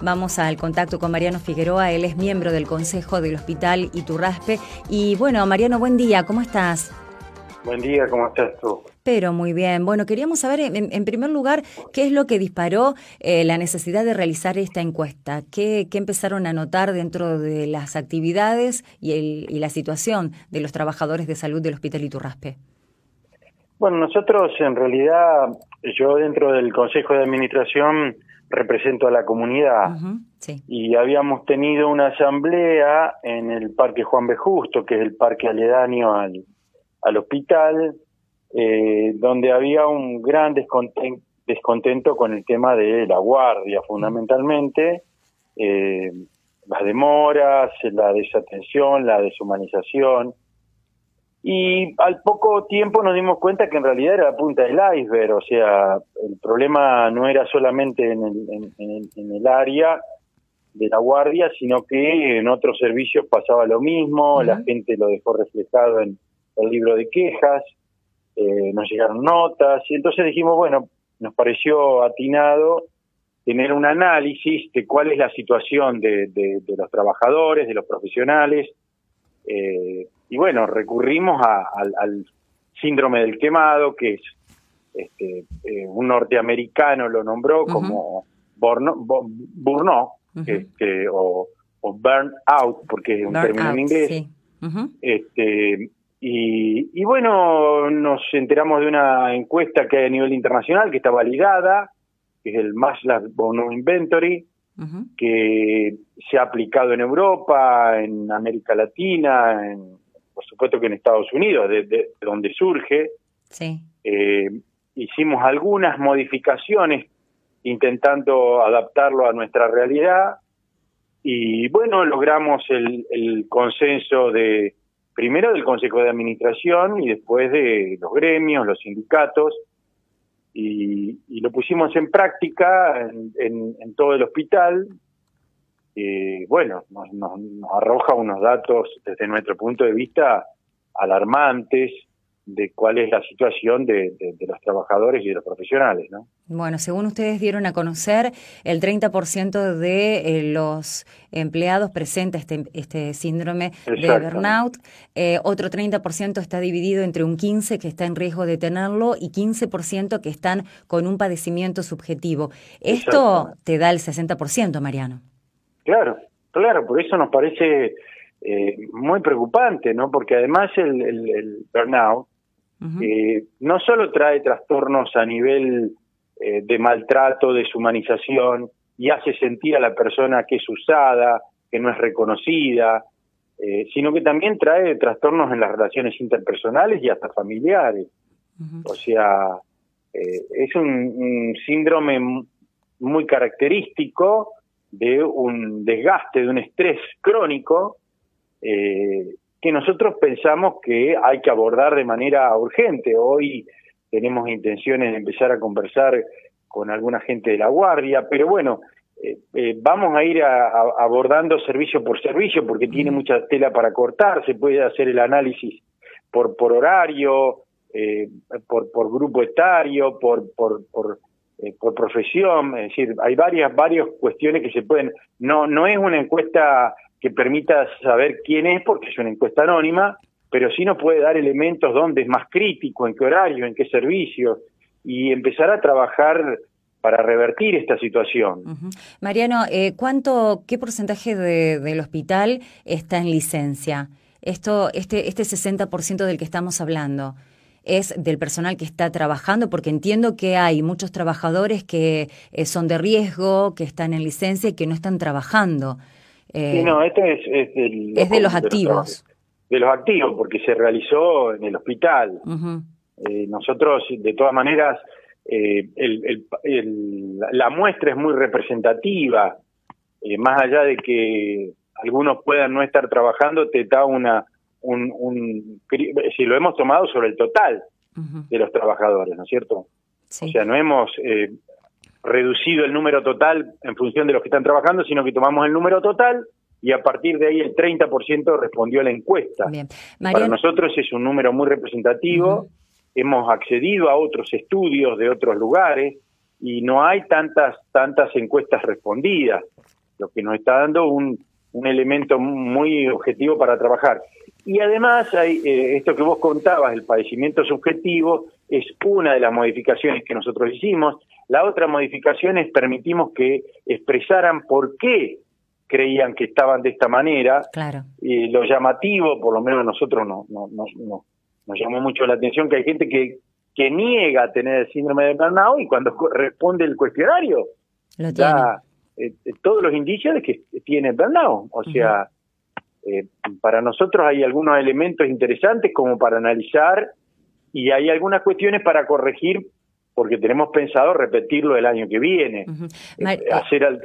Vamos al contacto con Mariano Figueroa, él es miembro del Consejo del Hospital Iturraspe. Y bueno, Mariano, buen día, ¿cómo estás? Buen día, ¿cómo estás tú? Pero muy bien. Bueno, queríamos saber, en, primer lugar, qué es lo que disparó eh, la necesidad de realizar esta encuesta. ¿Qué, empezaron a notar dentro de las actividades y, y, la situación de los trabajadores de salud del Hospital Iturraspe? Bueno, nosotros en realidad, yo dentro del Consejo de Administración represento a la comunidad y habíamos tenido una asamblea en el Parque Juan B. Justo, que es el parque aledaño al, al hospital, eh, donde había un gran descontento, con el tema de la guardia, fundamentalmente, eh, las demoras, la desatención, la deshumanización. Y al poco tiempo nos dimos cuenta que en realidad era la punta del iceberg, o sea, el problema no era solamente en el, en el área de la guardia, sino que en otros servicios pasaba lo mismo, la gente lo dejó reflejado en, el libro de quejas, eh, nos llegaron notas, y entonces dijimos, bueno, nos pareció atinado tener un análisis de cuál es la situación de, los trabajadores, de los profesionales, eh, y bueno, recurrimos al, síndrome del quemado, que es este, eh, un norteamericano lo nombró como burnout, o, burn out, porque es un término en inglés. este, y, bueno, nos enteramos de una encuesta que hay a nivel internacional, que está validada, que es el Maslow Bonus Inventory, que se ha aplicado en Europa, en América Latina, en, por supuesto que en Estados Unidos, de, donde surge. Sí. Eh, hicimos algunas modificaciones intentando adaptarlo a nuestra realidad y bueno, logramos el consenso de primero del Consejo de Administración y después de los gremios, los sindicatos, y, lo pusimos en práctica en, todo el hospital. Eh, bueno, nos, nos arroja unos datos desde nuestro punto de vista alarmantes de cuál es la situación de, los trabajadores y de los profesionales, ¿no? Bueno, según ustedes dieron a conocer, el 30% de eh, los empleados presenta este, este síndrome de burnout, eh, otro 30% está dividido entre un 15% que está en riesgo de tenerlo y 15% que están con un padecimiento subjetivo. Esto te da el 60%, Mariano. Claro, claro, por eso nos parece eh, muy preocupante, ¿no? Porque además el, el burnout eh, no solo trae trastornos a nivel eh, de maltrato, deshumanización, y hace sentir a la persona que es usada, que no es reconocida, eh, sino que también trae trastornos en las relaciones interpersonales y hasta familiares. O sea, es un, síndrome muy característico de un desgaste, de un estrés crónico eh, que nosotros pensamos que hay que abordar de manera urgente. Hoy tenemos intenciones de empezar a conversar con alguna gente de la Guardia, pero bueno, eh, eh, vamos a ir abordando servicio por servicio porque tiene mucha tela para cortar, se puede hacer el análisis por, por horario, eh, por, por grupo etario, por, por, por, por profesión, es decir, hay varias, varias cuestiones que se pueden, no, no es una encuesta que permita saber quién es, porque es una encuesta anónima, pero sí nos puede dar elementos donde es más crítico, en qué horario, en qué servicio, y empezar a trabajar para revertir esta situación. Mariano, eh, ¿cuánto, qué porcentaje del hospital está en licencia? Esto, este, este 60% del que estamos hablando es del personal que está trabajando, porque entiendo que hay muchos trabajadores que eh, son de riesgo, que están en licencia y que no están trabajando. Eh, no, este es, es, de los activos. De los, activos, porque se realizó en el hospital. Eh, nosotros, de todas maneras, la muestra es muy representativa. más allá de que algunos puedan no estar trabajando, te da una... Un, si lo hemos tomado sobre el total de los trabajadores, ¿no es cierto? O sea, no hemos reducido el número total en función de los que están trabajando, sino que tomamos el número total y a partir de ahí el 30% respondió a la encuesta. Para nosotros es un número muy representativo, hemos accedido a otros estudios de otros lugares, y no hay tantas tantas encuestas respondidas, lo que nos está dando un, un elemento muy objetivo para trabajar. Y además hay eh, esto que vos contabas, el padecimiento subjetivo, es una de las modificaciones que nosotros hicimos. La otra modificación es permitimos que expresaran por qué creían que estaban de esta manera. Claro. Y lo llamativo, por lo menos a nosotros no, no, no, nos llamó mucho la atención que hay gente que, que niega tener el síndrome de burnout y cuando responde el cuestionario lo da eh, eh, todos los indicios de que tiene burnout. O sea, eh, para nosotros hay algunos elementos interesantes como para analizar y hay algunas cuestiones para corregir porque tenemos pensado repetirlo el año que viene. hacer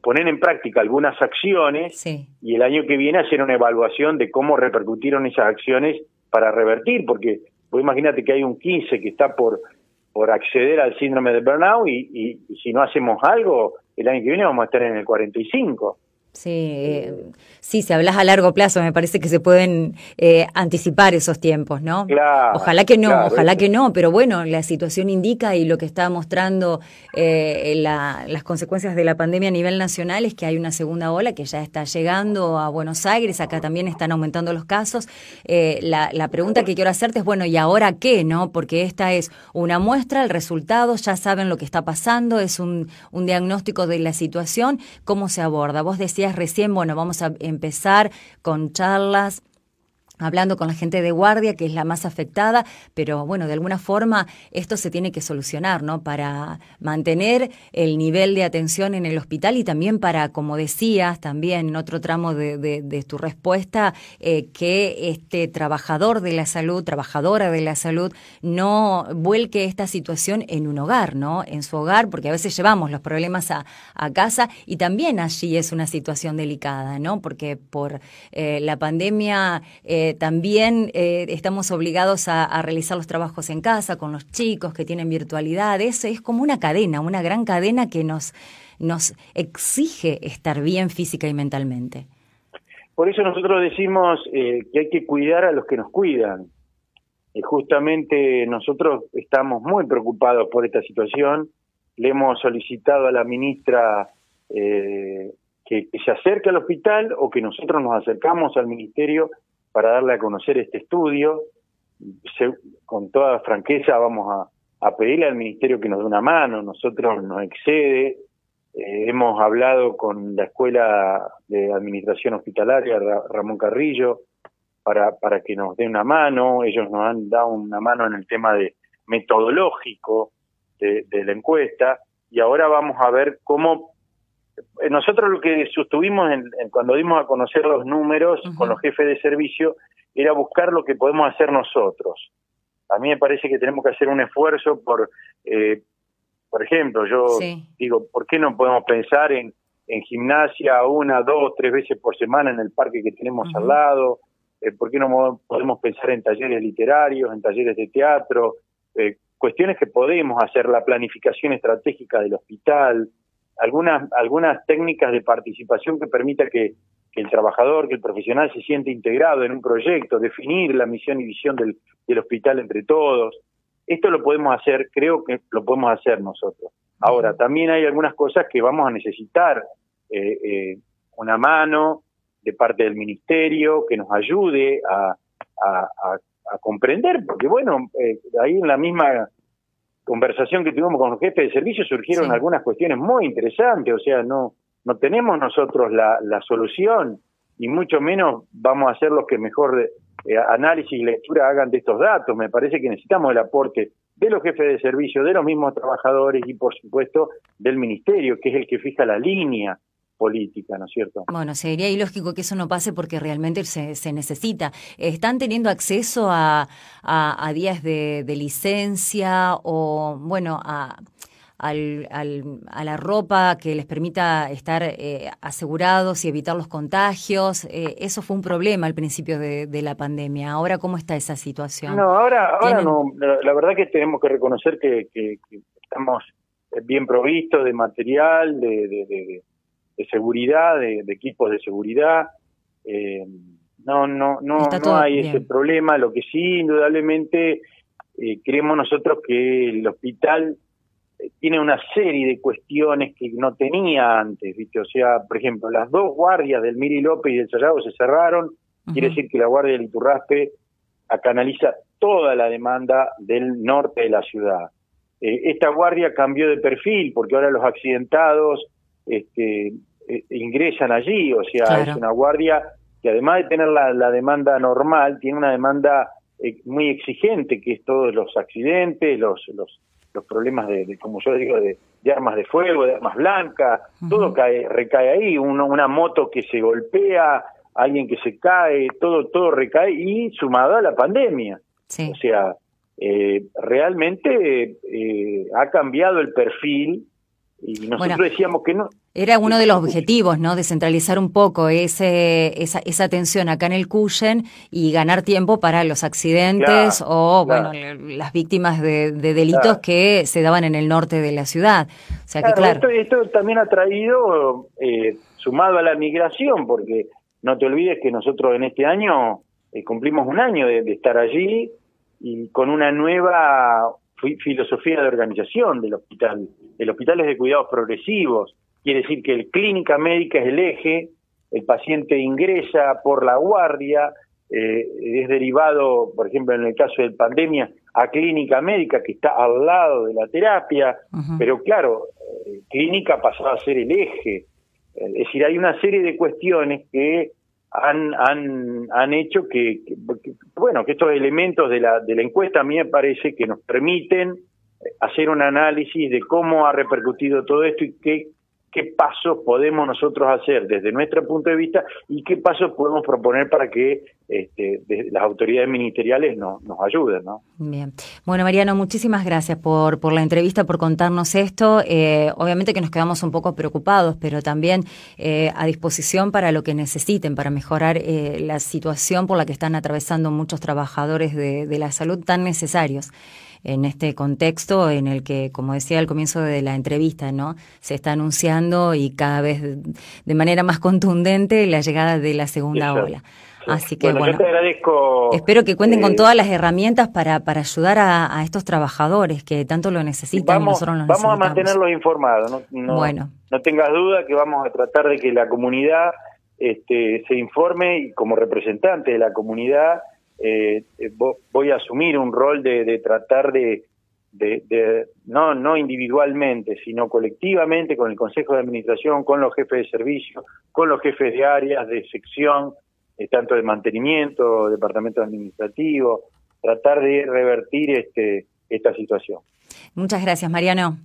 poner en práctica algunas acciones y el año que viene hacer una evaluación de cómo repercutieron esas acciones para revertir, porque vos imagínate que hay un 15 que está por, por acceder al síndrome de burnout y, y, si no hacemos algo, el año que viene vamos a estar en el 45. Sí, eh, sí, si hablas a largo plazo, me parece que se pueden eh, anticipar esos tiempos, ¿no? Claro, ojalá que no, ojalá que no, pero bueno, la situación indica y lo que está mostrando eh, las consecuencias de la pandemia a nivel nacional es que hay una segunda ola que ya está llegando a Buenos Aires, acá también están aumentando los casos. La, la, pregunta que quiero hacerte es, bueno, ¿y ahora qué, no? Porque esta es una muestra, el resultado, ya saben lo que está pasando, es un, un diagnóstico de la situación, ¿cómo se aborda? Vos decías recién, bueno, vamos a empezar con charlas hablando con la gente de guardia, que es la más afectada, pero bueno, de alguna forma esto se tiene que solucionar, ¿no? Para mantener el nivel de atención en el hospital y también para, como decías, también en otro tramo de, tu respuesta, eh, que este trabajador de la salud, trabajadora de la salud, no vuelque esta situación en un hogar, ¿no? En su hogar, porque a veces llevamos los problemas a, casa y también allí es una situación delicada, ¿no? Porque por eh, la pandemia... Eh, también eh, estamos obligados a, realizar los trabajos en casa con los chicos que tienen virtualidad. Eso es como una cadena, una gran cadena que nos, nos exige estar bien física y mentalmente. Por eso nosotros decimos eh, que hay que cuidar a los que nos cuidan. Y justamente nosotros estamos muy preocupados por esta situación. Le hemos solicitado a la ministra eh, que, se acerque al hospital o que nosotros nos acercamos al ministerio para darle a conocer este estudio. con toda franqueza vamos a, pedirle al Ministerio que nos dé una mano, nosotros nos excede. Eh, hemos hablado con la Escuela de Administración Hospitalaria, Ramón Carrillo, para, para que nos dé una mano. Ellos nos han dado una mano en el tema de metodológico de, la encuesta y ahora vamos a ver cómo nosotros lo que sostuvimos en, cuando dimos a conocer los números con los jefes de servicio era buscar lo que podemos hacer nosotros. A mí me parece que tenemos que hacer un esfuerzo por, eh, por ejemplo, yo digo, ¿por qué no podemos pensar en, en gimnasia una, dos, tres veces por semana en el parque que tenemos al lado? Eh, ¿Por qué no podemos pensar en talleres literarios, en talleres de teatro? cuestiones que podemos hacer, la planificación estratégica del hospital, algunas, algunas técnicas de participación que permita que, el trabajador, que el profesional se siente integrado en un proyecto, definir la misión y visión del, del hospital entre todos. Esto lo podemos hacer, creo que lo podemos hacer nosotros. Ahora, también hay algunas cosas que vamos a necesitar eh, eh, una mano de parte del ministerio que nos ayude a, a, a, comprender, porque bueno, eh, ahí en la misma conversación que tuvimos con los jefes de servicio surgieron algunas cuestiones muy interesantes, o sea, no, no tenemos nosotros la, la solución, y mucho menos vamos a ser los que mejor eh, análisis y lectura hagan de estos datos. Me parece que necesitamos el aporte de los jefes de servicio, de los mismos trabajadores y, por supuesto, del ministerio, que es el que fija la línea política, ¿no es cierto? Bueno, sería ilógico que eso no pase porque realmente se, se necesita. ¿Están teniendo acceso a, a, días de, licencia o, bueno, a... Al, a la ropa que les permita estar eh, asegurados y evitar los contagios. Eh, eso fue un problema al principio de, la pandemia. Ahora, ¿cómo está esa situación? No, ahora, ahora no. La, verdad que tenemos que reconocer que, estamos bien provistos de material, de, de seguridad, de, equipos de seguridad. Eh, no, no, no, no hay ese problema. Lo que sí, indudablemente, eh, creemos nosotros que el hospital tiene una serie de cuestiones que no tenía antes, ¿viste? O sea, por ejemplo, las dos guardias del Miri López y del Sayago se cerraron, quiere decir que la guardia del Iturraspe canaliza toda la demanda del norte de la ciudad. Eh, esta guardia cambió de perfil porque ahora los accidentados este, eh, ingresan allí, o sea, es una guardia que además de tener la, demanda normal, tiene una demanda eh, muy exigente, que es todos los accidentes, los, los, los problemas de, como yo digo, de, armas de fuego, de armas blancas, todo cae, recae ahí, una moto que se golpea, alguien que se cae, todo, todo recae, y sumado a la pandemia. O sea, eh, realmente eh, ha cambiado el perfil y nosotros decíamos que no. Era uno de los objetivos, ¿no? Descentralizar un poco ese, esa, esa atención acá en el Cuyen y ganar tiempo para los accidentes o, bueno, las víctimas de, delitos que se daban en el norte de la ciudad. O sea que, claro. Esto, también ha traído, eh, sumado a la migración, porque no te olvides que nosotros en este año eh, cumplimos un año de, de estar allí y con una nueva filosofía de organización del hospital. El hospital es de cuidados progresivos, quiere decir que el clínica médica es el eje, el paciente ingresa por la guardia, eh, es derivado, por ejemplo, en el caso de pandemia, a clínica médica que está al lado de la terapia, pero claro, eh, clínica pasó a ser el eje. Es decir, hay una serie de cuestiones que han, han, han hecho que, bueno, que estos elementos de la, de la encuesta a mí me parece que nos permiten hacer un análisis de cómo ha repercutido todo esto y qué qué pasos podemos nosotros hacer desde nuestro punto de vista y qué pasos podemos proponer para que este, las autoridades ministeriales nos ayuden. ¿no? Bien. Bueno, Mariano, muchísimas gracias por, por la entrevista, por contarnos esto. Eh, obviamente que nos quedamos un poco preocupados, pero también eh, a disposición para lo que necesiten, para mejorar eh, la situación por la que están atravesando muchos trabajadores de, de la salud tan necesarios en este contexto en el que, como decía al comienzo de la entrevista, ¿no? Se está anunciando y cada vez de manera más contundente la llegada de la segunda ola. Así que bueno, te agradezco, espero que cuenten con eh, todas las herramientas para, para ayudar a, estos trabajadores que tanto lo necesitan vamos, nosotros lo Vamos a mantenerlos informados, no, no, bueno. no tengas duda que vamos a tratar de que la comunidad este, se informe y como representante de la comunidad eh, voy a asumir un rol de, tratar de, de, no, no individualmente, sino colectivamente con el Consejo de Administración, con los jefes de servicio, con los jefes de áreas, de sección, eh, tanto de mantenimiento, departamento administrativo, tratar de revertir este, esta situación. Muchas gracias, Mariano.